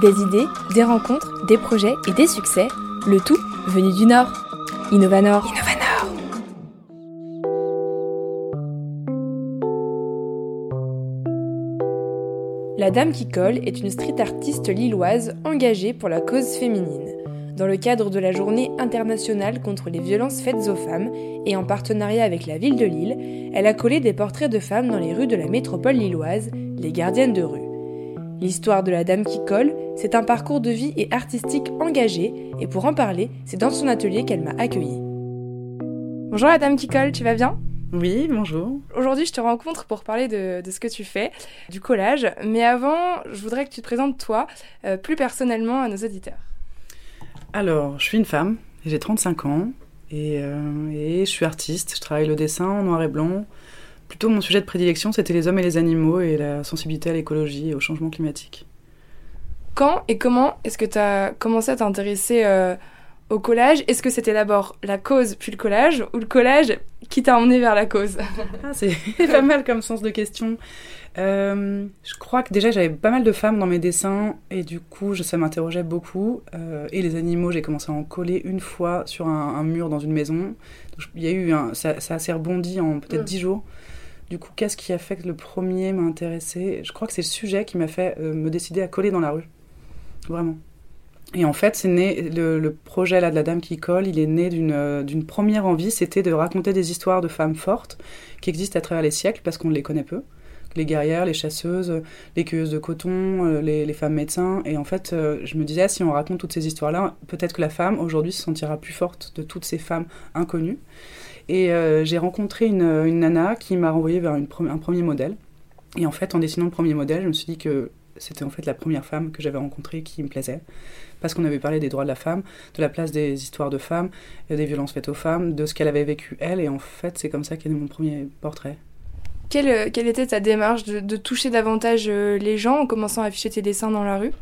Des idées, des rencontres, des projets et des succès, le tout venu du Nord. Innovanor. Innovanor. La Dame qui colle est une street artiste lilloise engagée pour la cause féminine. Dans le cadre de la journée internationale contre les violences faites aux femmes et en partenariat avec la ville de Lille, elle a collé des portraits de femmes dans les rues de la métropole lilloise, les gardiennes de rue. L'histoire de la dame qui colle, c'est un parcours de vie et artistique engagé, et pour en parler, c'est dans son atelier qu'elle m'a accueillie. Bonjour la dame qui colle, tu vas bien? Oui, bonjour. Aujourd'hui, je te rencontre pour parler de, ce que tu fais, du collage. Mais avant, je voudrais que tu te présentes toi, euh, plus personnellement, à nos auditeurs. Alors, je suis une femme, j'ai 35 ans, et, euh, et, je suis artiste. Je travaille le dessin en noir et blanc, Plutôt, mon sujet de prédilection, c'était les hommes et les animaux et la sensibilité à l'écologie et au changement climatique. Quand et comment est-ce que tu as commencé à t'intéresser euh, au collage Est-ce que c'était d'abord la cause puis le collage ou le collage qui t'a emmené vers la cause? Ah, C'est pas mal comme sens de question. Euh, je crois que déjà j'avais pas mal de femmes dans mes dessins et du coup ça m'interrogeait beaucoup. Euh, et les animaux, j'ai commencé à en coller une fois sur un, mur dans une maison. il y a eu un, ça, ça s'est rebondi en peut-être mm. dix jours. Du coup, qu'est-ce qui a fait que le premier m'a intéressé Je crois que c'est le sujet qui m'a fait euh, me décider à coller dans la rue. Vraiment. Et en fait, c'est né le, projet là de la dame qui colle. Il est né d'une euh, d'une première envie, c'était de raconter des histoires de femmes fortes qui existent à travers les siècles parce qu'on les connaît peu. Les guerrières, les chasseuses, les cueilleuses de coton, euh, les, femmes médecins. Et en fait, je me disais, si on raconte toutes ces histoires-là, peut-être que la femme aujourd'hui se sentira plus forte de toutes ces femmes inconnues. Et euh, j'ai rencontré une, nana qui m'a renvoyé vers un premier modèle. Et en fait, en dessinant le premier modèle, je me suis dit que c'était en fait la première femme que j'avais rencontrée qui me plaisait. Parce qu'on avait parlé des droits de la femme, de la place des histoires de femmes, des violences faites aux femmes, de ce qu'elle avait vécu elle. Et en fait, c'est comme ça qu'est né mon premier portrait. Quelle, euh, quelle, était ta démarche de, de toucher davantage euh, les gens en commençant à afficher tes dessins dans la rue?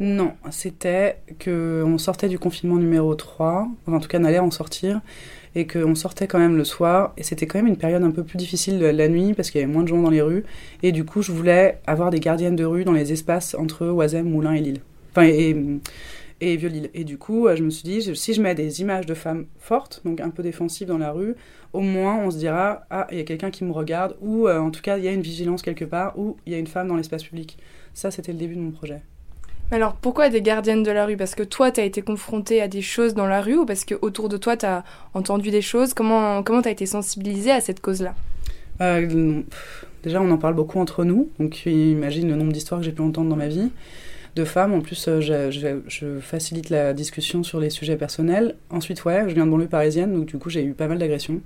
Non, c'était qu'on sortait du confinement numéro 3, en tout cas on allait en sortir, et qu'on sortait quand même le soir. Et c'était quand même une période un peu plus difficile la nuit parce qu'il y avait moins de gens dans les rues. Et du coup, je voulais avoir des gardiennes de rue dans les espaces entre Oisem, Moulin et Lille. Enfin, et, et Vieux-Lille. Et du coup, je me suis dit, si je mets des images de femmes fortes, donc un peu défensives dans la rue, au moins on se dira, ah, il y a quelqu'un qui me regarde, ou euh, en tout cas, il y a une vigilance quelque part, ou il y a une femme dans l'espace public. Ça, c'était le début de mon projet. Alors pourquoi des gardiennes de la rue? Parce que toi, tu as été confrontée à des choses dans la rue ou parce que autour de toi, tu as entendu des choses? Comment comment tu as été sensibilisée à cette cause-là? Euh, Déjà, on en parle beaucoup entre nous. Donc imagine le nombre d'histoires que j'ai pu entendre dans ma vie de femmes. En plus, euh, je, je, facilite la discussion sur les sujets personnels. Ensuite, ouais, je viens de banlieue parisienne, donc du coup, j'ai eu pas mal d'agressions.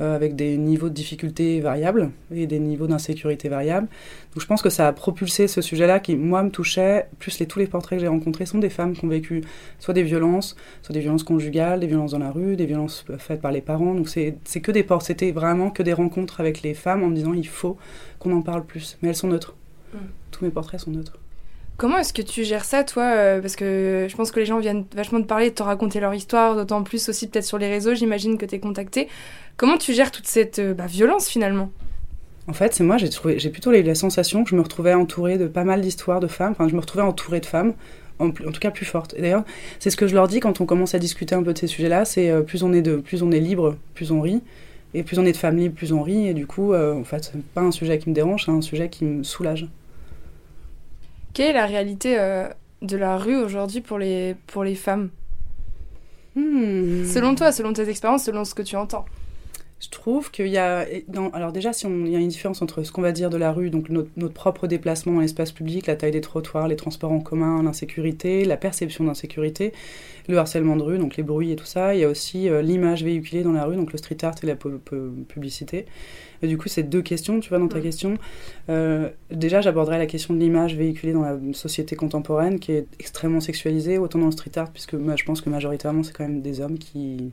Euh, avec des niveaux de difficulté variables et des niveaux d'insécurité variables. Donc je pense que ça a propulsé ce sujet-là qui, moi, me touchait. Plus les, tous les portraits que j'ai rencontrés sont des femmes qui ont vécu soit des violences, soit des violences conjugales, des violences dans la rue, des violences faites par les parents. Donc c'est que des portraits, c'était vraiment que des rencontres avec les femmes en me disant il faut qu'on en parle plus. Mais elles sont neutres. Mm. Tous mes portraits sont neutres. Comment est-ce que tu gères ça, toi euh, Parce que je pense que les gens viennent vachement te parler, de te raconter leur histoire, d'autant plus aussi peut-être sur les réseaux, j'imagine que tu es contacté. Comment tu gères toute cette euh, bah, violence finalement? En fait, c'est moi, j'ai trouvé, j'ai plutôt la sensation que je me retrouvais entourée de pas mal d'histoires de femmes. Enfin, je me retrouvais entourée de femmes, en, tout cas plus fortes. Et d'ailleurs, c'est ce que je leur dis quand on commence à discuter un peu de ces sujets-là. C'est euh, plus on est de, plus on est libre, plus on rit, et plus on est de femmes libres, plus on rit. Et du coup, en fait, c'est pas un sujet qui me dérange, c'est un sujet qui me soulage. Quelle est la réalité euh, de la rue aujourd'hui pour les, pour les femmes? Hmm. Selon toi, selon tes expériences, selon ce que tu entends je trouve qu'il y a. alors, déjà, si il y a une différence entre ce qu'on va dire de la rue, donc notre, notre propre déplacement dans l'espace public, la taille des trottoirs, les transports en commun, l'insécurité, la perception d'insécurité, le harcèlement de rue, donc les bruits et tout ça. Il y a aussi euh, l'image véhiculée dans la rue, donc le street art et la publicité. Et du coup, c'est deux questions, tu vois, dans ta question. Euh, déjà, j'aborderai la question de l'image véhiculée dans la société contemporaine, qui est extrêmement sexualisée, autant dans le street art, puisque moi, je pense que majoritairement, c'est quand même des hommes qui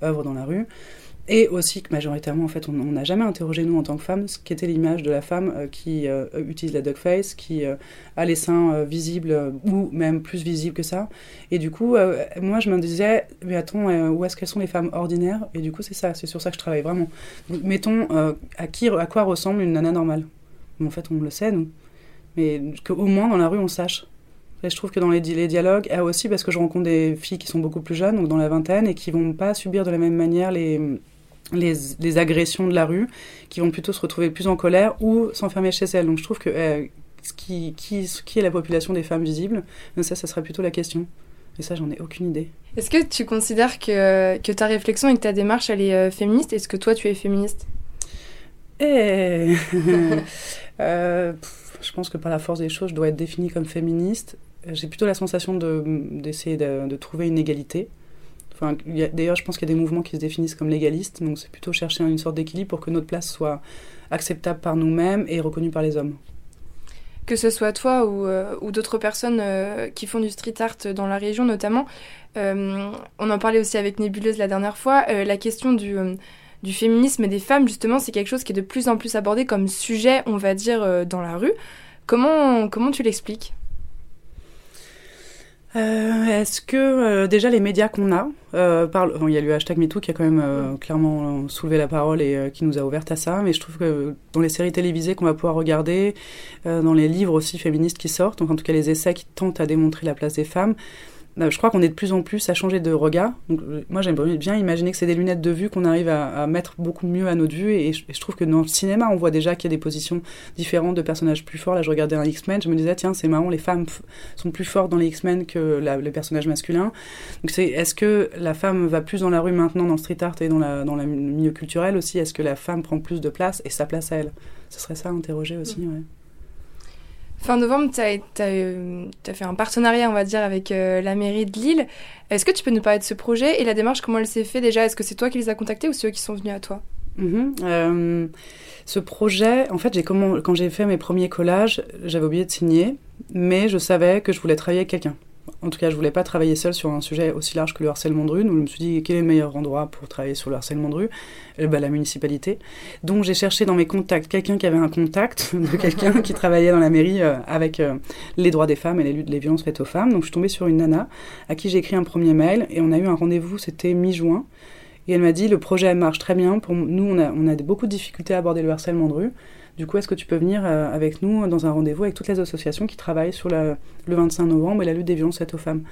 œuvrent dans la rue. Et aussi que majoritairement, en fait, on n'a jamais interrogé, nous, en tant que femmes, ce qu'était l'image de la femme euh, qui euh, utilise la face, qui euh, a les seins visibles ou même plus visibles que ça. Et du coup, moi, je me disais, mais attends, où est-ce qu'elles sont les femmes ordinaires? Et du coup, c'est ça, c'est sur ça que je travaille vraiment. mettons, à, qui, à quoi ressemble une nana normale? En fait, on le sait, nous. Mais qu'au moins, dans la rue, on sache Et je trouve que dans les, les dialogues, et aussi parce que je rencontre des filles qui sont beaucoup plus jeunes, donc dans la vingtaine, et qui vont pas subir de la même manière les, les, les agressions de la rue, qui vont plutôt se retrouver plus en colère ou s'enfermer chez elles. Donc je trouve que euh, qui, qui, qui est la population des femmes visibles Ça, ça serait plutôt la question. Et ça, j'en ai aucune idée. Est-ce que tu considères que, que ta réflexion et que ta démarche, elle est euh, féministe? Est-ce que toi, tu es féministe? Eh euh, Je pense que par la force des choses, je dois être définie comme féministe. J'ai plutôt la sensation d'essayer de, de, de, trouver une égalité. D'ailleurs, je pense qu'il y a des mouvements qui se définissent comme légalistes, donc c'est plutôt chercher une sorte d'équilibre pour que notre place soit acceptable par nous-mêmes et reconnue par les hommes que ce soit toi ou, euh, d'autres personnes euh, qui font du street art dans la région notamment. Euh, on en parlait aussi avec Nébuleuse la dernière fois. La question du, du féminisme et des femmes, justement, c'est quelque chose qui est de plus en plus abordé comme sujet, on va dire, dans la rue. Comment, comment tu l'expliques? Euh, Est-ce que euh, déjà les médias qu'on a, euh, parlent... il y a le hashtag MeToo qui a quand même euh, clairement soulevé la parole et euh, qui nous a ouvert à ça, mais je trouve que dans les séries télévisées qu'on va pouvoir regarder, euh, dans les livres aussi féministes qui sortent, donc en tout cas les essais qui tentent à démontrer la place des femmes, je crois qu'on est de plus en plus à changer de regard. Donc, moi, j'aimerais bien imaginer que c'est des lunettes de vue qu'on arrive à, à, mettre beaucoup mieux à notre vue. Et je, et je trouve que dans le cinéma, on voit déjà qu'il y a des positions différentes de personnages plus forts. Là, je regardais un X-Men, je me disais, tiens, c'est marrant, les femmes sont plus fortes dans les X-Men que la, les personnages masculins. Donc, c'est, est-ce que la femme va plus dans la rue maintenant, dans le street art et dans, la, dans le milieu culturel aussi? Est-ce que la femme prend plus de place et sa place à elle? Ce serait ça à interroger aussi, ouais. Fin novembre, tu as, as, fait un partenariat, on va dire, avec euh, la mairie de Lille. Est-ce que tu peux nous parler de ce projet et la démarche, comment elle s'est faite déjà? Est-ce que c'est toi qui les as contactés ou c'est eux qui sont venus à toi? Mm -hmm. euh, Ce projet, en fait, comment, quand j'ai fait mes premiers collages, j'avais oublié de signer, mais je savais que je voulais travailler avec quelqu'un. En tout cas, je voulais pas travailler seule sur un sujet aussi large que le harcèlement de rue. Donc, je me suis dit, quel est le meilleur endroit pour travailler sur le harcèlement de rue? Eh ben, La municipalité. Donc, j'ai cherché dans mes contacts quelqu'un qui avait un contact de quelqu'un qui travaillait dans la mairie euh, avec euh, les droits des femmes et les luttes les violences faites aux femmes. Donc, je suis tombée sur une nana à qui j'ai écrit un premier mail et on a eu un rendez-vous, c'était mi-juin. Et elle m'a dit, le projet marche très bien. Pour nous, on a, on a beaucoup de difficultés à aborder le harcèlement de rue. Du coup, est-ce que tu peux venir euh, avec nous dans un rendez-vous avec toutes les associations qui travaillent sur le 25 novembre et la lutte des violences faites aux femmes?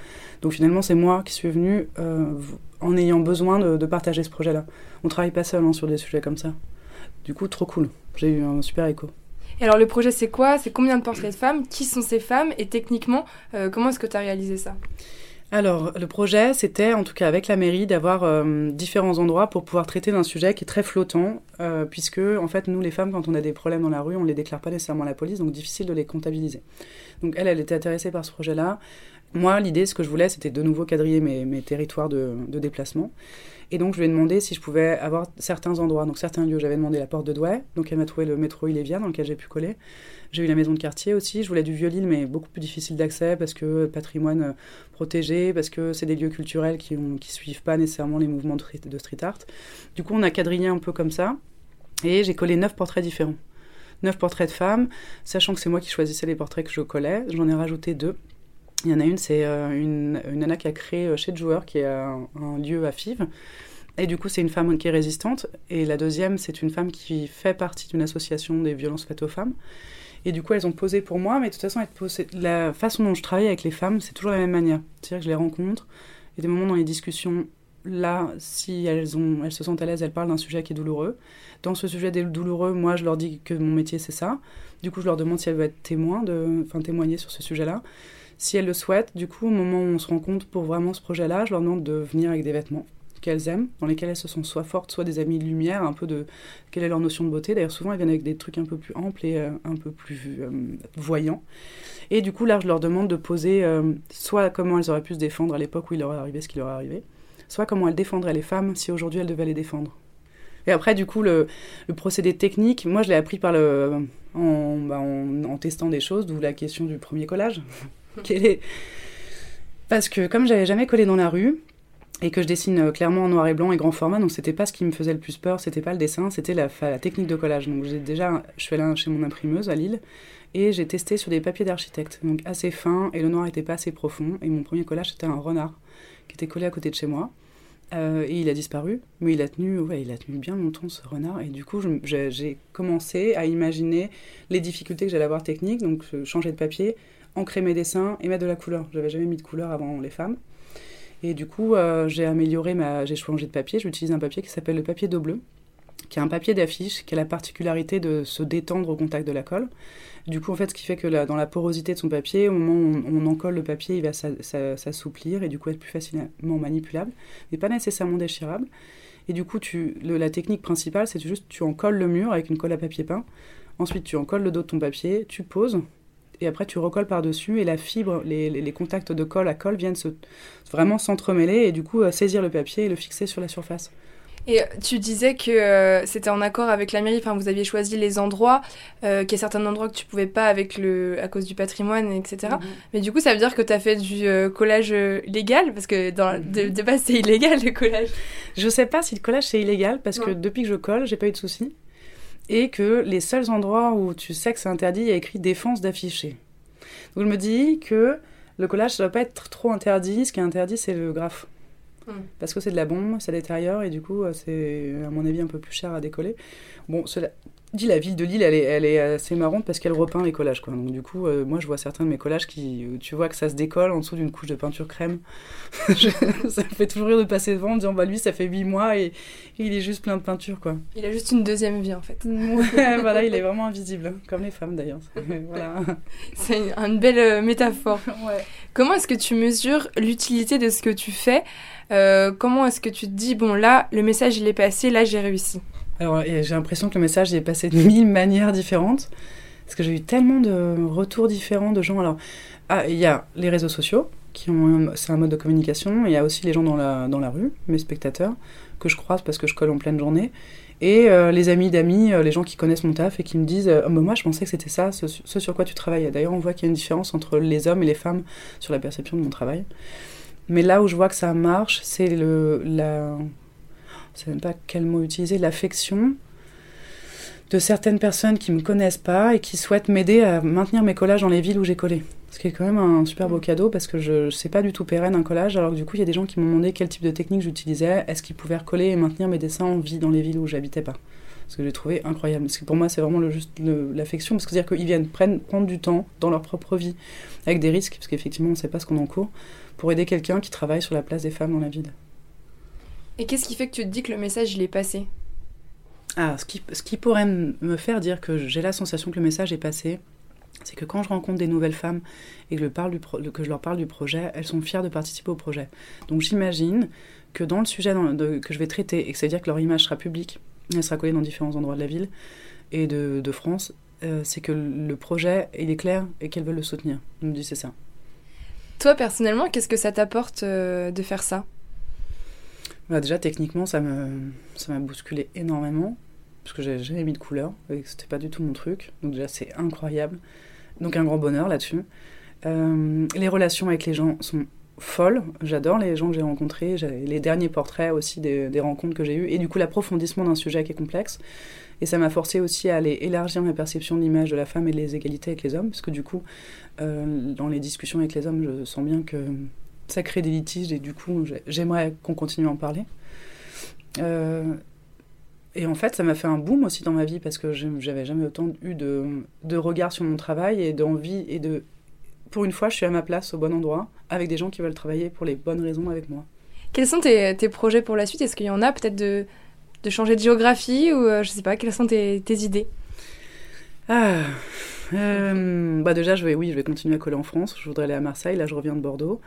Donc finalement, c'est moi qui suis venue euh, en ayant besoin de, de partager ce projet-là. On travaille pas seul hein, sur des sujets comme ça. Du coup, trop cool. J'ai eu un super écho. Et alors, le projet, c'est quoi? C'est combien de portraits de femmes? Qui sont ces femmes? Et techniquement, euh, comment est-ce que tu as réalisé ça? Alors, le projet, c'était, en tout cas avec la mairie, d'avoir euh, différents endroits pour pouvoir traiter d'un sujet qui est très flottant, euh, puisque, en fait, nous, les femmes, quand on a des problèmes dans la rue, on ne les déclare pas nécessairement à la police, donc difficile de les comptabiliser. Donc, elle, elle était intéressée par ce projet-là. Moi, l'idée, ce que je voulais, c'était de nouveau quadriller mes, territoires de, déplacement. Et donc, je lui ai demandé si je pouvais avoir certains endroits, donc certains lieux. J'avais demandé la porte de Douai, donc elle m'a trouvé le métro Ilévia, dans lequel j'ai pu coller. J'ai eu la maison de quartier aussi. Je voulais du vieux-Lille, mais beaucoup plus difficile d'accès parce que patrimoine protégé, parce que c'est des lieux culturels qui ne suivent pas nécessairement les mouvements de, de street art. Du coup, on a quadrillé un peu comme ça. Et j'ai collé neuf portraits différents. Neuf portraits de femmes, sachant que c'est moi qui choisissais les portraits que je collais. J'en ai rajouté deux. Il y en a une, c'est euh, une, une nana qui a créé chez Joueur, qui est un, un lieu à Fives. Et du coup, c'est une femme qui est résistante. Et la deuxième, c'est une femme qui fait partie d'une association des violences faites aux femmes. Et du coup, elles ont posé pour moi, mais de toute façon, la façon dont je travaille avec les femmes, c'est toujours la même manière. C'est-à-dire que je les rencontre, et des moments dans les discussions, là, si elles, ont, elles se sentent à l'aise, elles parlent d'un sujet qui est douloureux. Dans ce sujet douloureux, moi, je leur dis que mon métier, c'est ça. Du coup, je leur demande si elles veulent être témoins, enfin, témoigner sur ce sujet-là. Si elles le souhaitent, du coup, au moment où on se rencontre pour vraiment ce projet-là, je leur demande de venir avec des vêtements qu'elles aiment, dans lesquelles elles se sont soit fortes, soit des amies de lumière, un peu de quelle est leur notion de beauté. D'ailleurs, souvent, elles viennent avec des trucs un peu plus amples et euh, un peu plus euh, voyants. Et du coup, là, je leur demande de poser euh, soit comment elles auraient pu se défendre à l'époque où il leur est arrivé ce qui leur est arrivé, soit comment elles défendraient les femmes si aujourd'hui elles devaient les défendre. Et après, du coup, le, procédé technique, moi, je l'ai appris par le, bah, en, testant des choses, d'où la question du premier collage. Parce que comme j'avais jamais collé dans la rue, et que je dessine clairement en noir et blanc et grand format, donc c'était pas ce qui me faisait le plus peur, c'était pas le dessin, c'était la, la, technique de collage. Donc j'ai déjà, je suis allée chez mon imprimeuse à Lille et j'ai testé sur des papiers d'architecte, donc assez fins et le noir était pas assez profond. Et mon premier collage c'était un renard qui était collé à côté de chez moi. Euh, et il a disparu, mais il a tenu, ouais, il a tenu bien longtemps ce renard. Et du coup, j'ai commencé à imaginer les difficultés que j'allais avoir techniques, donc changer de papier, ancrer mes dessins et mettre de la couleur. J'avais jamais mis de couleur avant les femmes. Et du coup, euh, j'ai amélioré ma, j'ai changé de papier. J'utilise un papier qui s'appelle le papier d'eau bleue, qui est un papier d'affiche qui a la particularité de se détendre au contact de la colle. Du coup, en fait, ce qui fait que dans la porosité de son papier, au moment où on, en colle le papier, il va s'assouplir et du coup être plus facilement manipulable, mais pas nécessairement déchirable. Et du coup, tu, la technique principale, c'est juste tu en colles le mur avec une colle à papier peint. Ensuite, tu en colles le dos de ton papier, tu poses, et après tu recolles par-dessus, et la fibre, les, contacts de colle à colle viennent se, vraiment s'entremêler et du coup euh, saisir le papier et le fixer sur la surface. Et tu disais que euh, c'était en accord avec la mairie, enfin vous aviez choisi les endroits, euh, qu'il y a certains endroits que tu pouvais pas avec le, à cause du patrimoine, etc. Mhm. Mais du coup, ça veut dire que tu as fait du euh, collage légal, parce que dans, de, mhm. de, base c'est illégal le collage. Je sais pas si le collage c'est illégal, parce que depuis que je colle, j'ai pas eu de soucis. Et que les seuls endroits où tu sais que c'est interdit, il y a écrit défense d'afficher. Donc je me dis que le collage, ça doit pas être trop interdit. Ce qui est interdit, c'est le graphe. Mm. Parce que c'est de la bombe, ça détériore et du coup, euh, c'est à mon avis un peu plus cher à décoller. Bon, cela dit, la ville de Lille, elle est, elle est assez marrante parce qu'elle repeint les collages. Quoi. Donc, du coup, euh, moi, je vois certains de mes collages qui, tu vois que ça se décolle en dessous d'une couche de peinture crème. ça me fait toujours rire de passer devant en disant, bah lui, ça fait 8 mois et, il est juste plein de peinture. Quoi. Il a juste une deuxième vie, en fait. voilà, il est vraiment invisible, comme les femmes d'ailleurs. Voilà. C'est une, belle euh, métaphore. Comment est-ce que tu mesures l'utilité de ce que tu fais? Euh, comment est-ce que tu te dis, bon là, le message il est passé, là j'ai réussi? Alors j'ai l'impression que le message est passé de mille manières différentes, parce que j'ai eu tellement de retours différents de gens. Alors, ah, il y a les réseaux sociaux, qui c'est un mode de communication, il y a aussi les gens dans la, dans la rue, mes spectateurs, que je croise parce que je colle en pleine journée. Et euh, les amis d'amis, euh, les gens qui connaissent mon taf et qui me disent oh, Moi, je pensais que c'était ça, ce, ce, sur quoi tu travailles. D'ailleurs, on voit qu'il y a une différence entre les hommes et les femmes sur la perception de mon travail. Mais là où je vois que ça marche, c'est le, la, je sais même pas quel mot utiliser, l'affection de certaines personnes qui me connaissent pas et qui souhaitent m'aider à maintenir mes collages dans les villes où j'ai collé. Ce qui est quand même un super beau cadeau parce que je ne sais pas du tout pérenne un collage, alors que du coup, il y a des gens qui m'ont demandé quel type de technique j'utilisais, est-ce qu'ils pouvaient recoller et maintenir mes dessins en vie dans les villes où j'habitais pas? Ce que j'ai trouvé incroyable. Parce que pour moi, c'est vraiment le, juste l'affection, parce que c'est-à-dire qu'ils viennent prendre du temps dans leur propre vie, avec des risques, parce qu'effectivement, on ne sait pas ce qu'on encourt, pour aider quelqu'un qui travaille sur la place des femmes dans la ville. Et qu'est-ce qui fait que tu te dis que le message, il est passé? Ah, ce qui, ce qui pourrait me faire dire que j'ai la sensation que le message est passé, c'est que quand je rencontre des nouvelles femmes et que je, parle du que je leur parle du projet, elles sont fières de participer au projet. Donc j'imagine que dans le sujet que je vais traiter, et que ça veut dire que leur image sera publique, elle sera collée dans différents endroits de la ville et de, de France, euh, c'est que le projet, il est clair et qu'elles veulent le soutenir. Je me dis c'est ça. Toi, personnellement, qu'est-ce que ça t'apporte euh, de faire ça? Bah, Déjà, techniquement, ça m'a ça bousculé énormément, parce que j'avais jamais mis de couleur, et c'était pas du tout mon truc. Donc déjà, c'est incroyable. Donc un grand bonheur là-dessus. Euh, les relations avec les gens sont folles. J'adore les gens que j'ai rencontrés. Les derniers portraits aussi des, des rencontres que j'ai eues. Et du coup, l'approfondissement d'un sujet qui est complexe. Et ça m'a forcé aussi à aller élargir ma perception de l'image de la femme et les égalités avec les hommes, parce que du coup, euh, dans les discussions avec les hommes, je sens bien que ça crée des litiges et du coup, j'aimerais qu'on continue à en parler. Euh, et en fait, ça m'a fait un boom aussi dans ma vie parce que j'avais jamais autant eu de, de regard sur mon travail et d'envie et de. Pour une fois, je suis à ma place au bon endroit avec des gens qui veulent travailler pour les bonnes raisons avec moi. Quels sont tes, tes projets pour la suite? Est-ce qu'il y en a peut-être de, de changer de géographie ou euh, je sais pas, quelles sont tes, idées? Ah, euh, bah déjà, je vais, oui, je vais continuer à coller en France. Je voudrais aller à Marseille. Là, je reviens de Bordeaux.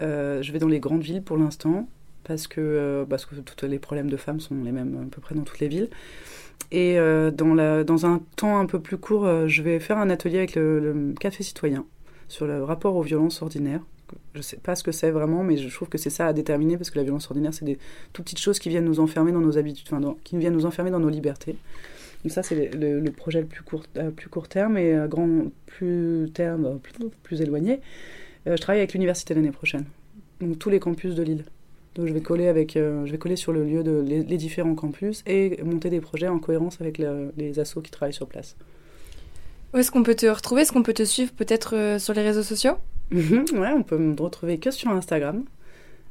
Euh, je vais dans les grandes villes pour l'instant parce que, parce que tous les problèmes de femmes sont les mêmes à peu près dans toutes les villes. Et dans, la, dans un temps un peu plus court, je vais faire un atelier avec le, Café Citoyen sur le rapport aux violences ordinaires je sais pas ce que c'est vraiment, mais je trouve que c'est ça à déterminer parce que la violence ordinaire, c'est des toutes petites choses qui viennent nous enfermer dans nos habitudes, enfin, qui viennent nous enfermer dans nos libertés. Donc ça, c'est le, projet le plus court, plus court terme et à grand plus terme, plus éloigné. Euh, je travaille avec l'université l'année prochaine, donc tous les campus de Lille. Donc je vais coller avec, euh, je vais coller sur le lieu de les, différents campus et monter des projets en cohérence avec les assos qui travaillent sur place. Où est-ce qu'on peut te retrouver? Est-ce qu'on peut te suivre peut-être euh, sur les réseaux sociaux? Mhm, ouais, on peut me retrouver que sur Instagram,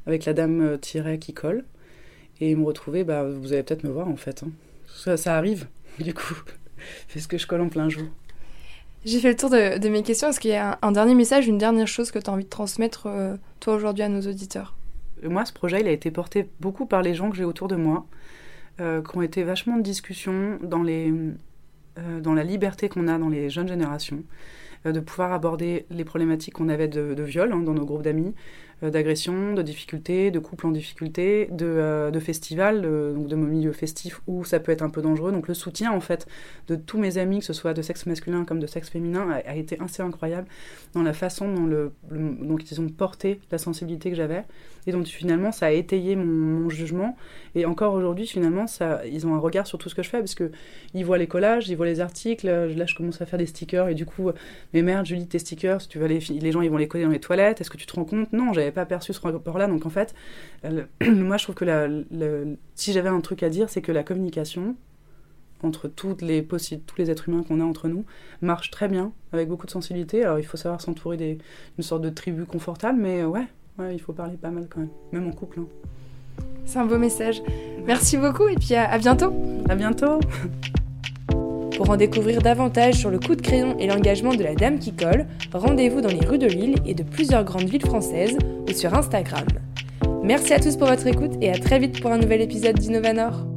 avec la dame euh, tiret qui colle. et me retrouver, bah, vous allez peut-être me voir en fait. Hein. Ça, ça, arrive, du coup. Fais ce que je colle en plein jour. J'ai fait le tour de, mes questions. Est-ce qu'il y a un, dernier message, une dernière chose que tu as envie de transmettre, euh, toi, aujourd'hui, à nos auditeurs? Moi, ce projet, il a été porté beaucoup par les gens que j'ai autour de moi, euh, qui ont été vachement de discussion dans, les, euh, dans la liberté qu'on a dans les jeunes générations, de pouvoir aborder les problématiques qu'on avait de, viol hein, dans nos groupes d'amis, euh, d'agression, de difficultés, de couples en difficulté, de, euh, de festivals, donc de mon milieu festif où ça peut être un peu dangereux. Donc le soutien en fait de tous mes amis, que ce soit de sexe masculin comme de sexe féminin, a, été assez incroyable dans la façon dont, ils ont porté la sensibilité que j'avais. Et donc finalement ça a étayé mon, jugement. Et encore aujourd'hui finalement ils ont un regard sur tout ce que je fais parce que ils voient les collages, ils voient les articles. Là je commence à faire des stickers et du coup, mais merde Julie tes stickers, tu vas les, les gens ils vont les coller dans les toilettes. Est-ce que tu te rends compte? Non, j'avais pas perçu ce rapport-là. Donc en fait, moi je trouve que la, si j'avais un truc à dire, c'est que la communication entre toutes les tous les êtres humains qu'on a entre nous marche très bien, avec beaucoup de sensibilité. Alors il faut savoir s'entourer d'une sorte de tribu confortable, mais ouais, ouais, il faut parler pas mal quand même, même en couple. Hein. C'est un beau message. Merci beaucoup et puis à, à bientôt. À bientôt. Pour en découvrir davantage sur le coup de crayon et l'engagement de la dame qui colle, rendez-vous dans les rues de Lille et de plusieurs grandes villes françaises ou sur Instagram. Merci à tous pour votre écoute et à très vite pour un nouvel épisode d'Innovanor.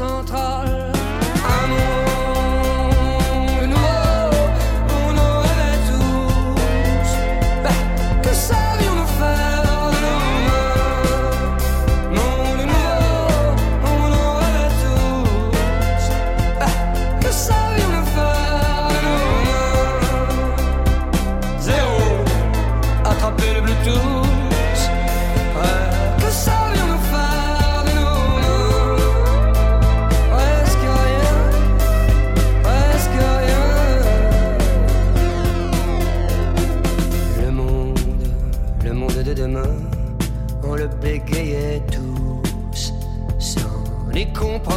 Amour.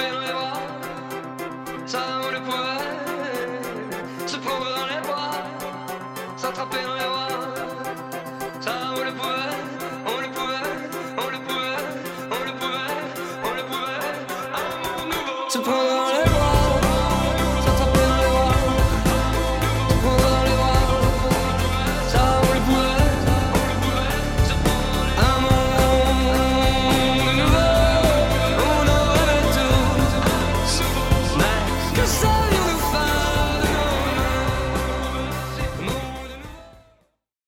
fait loin de voir,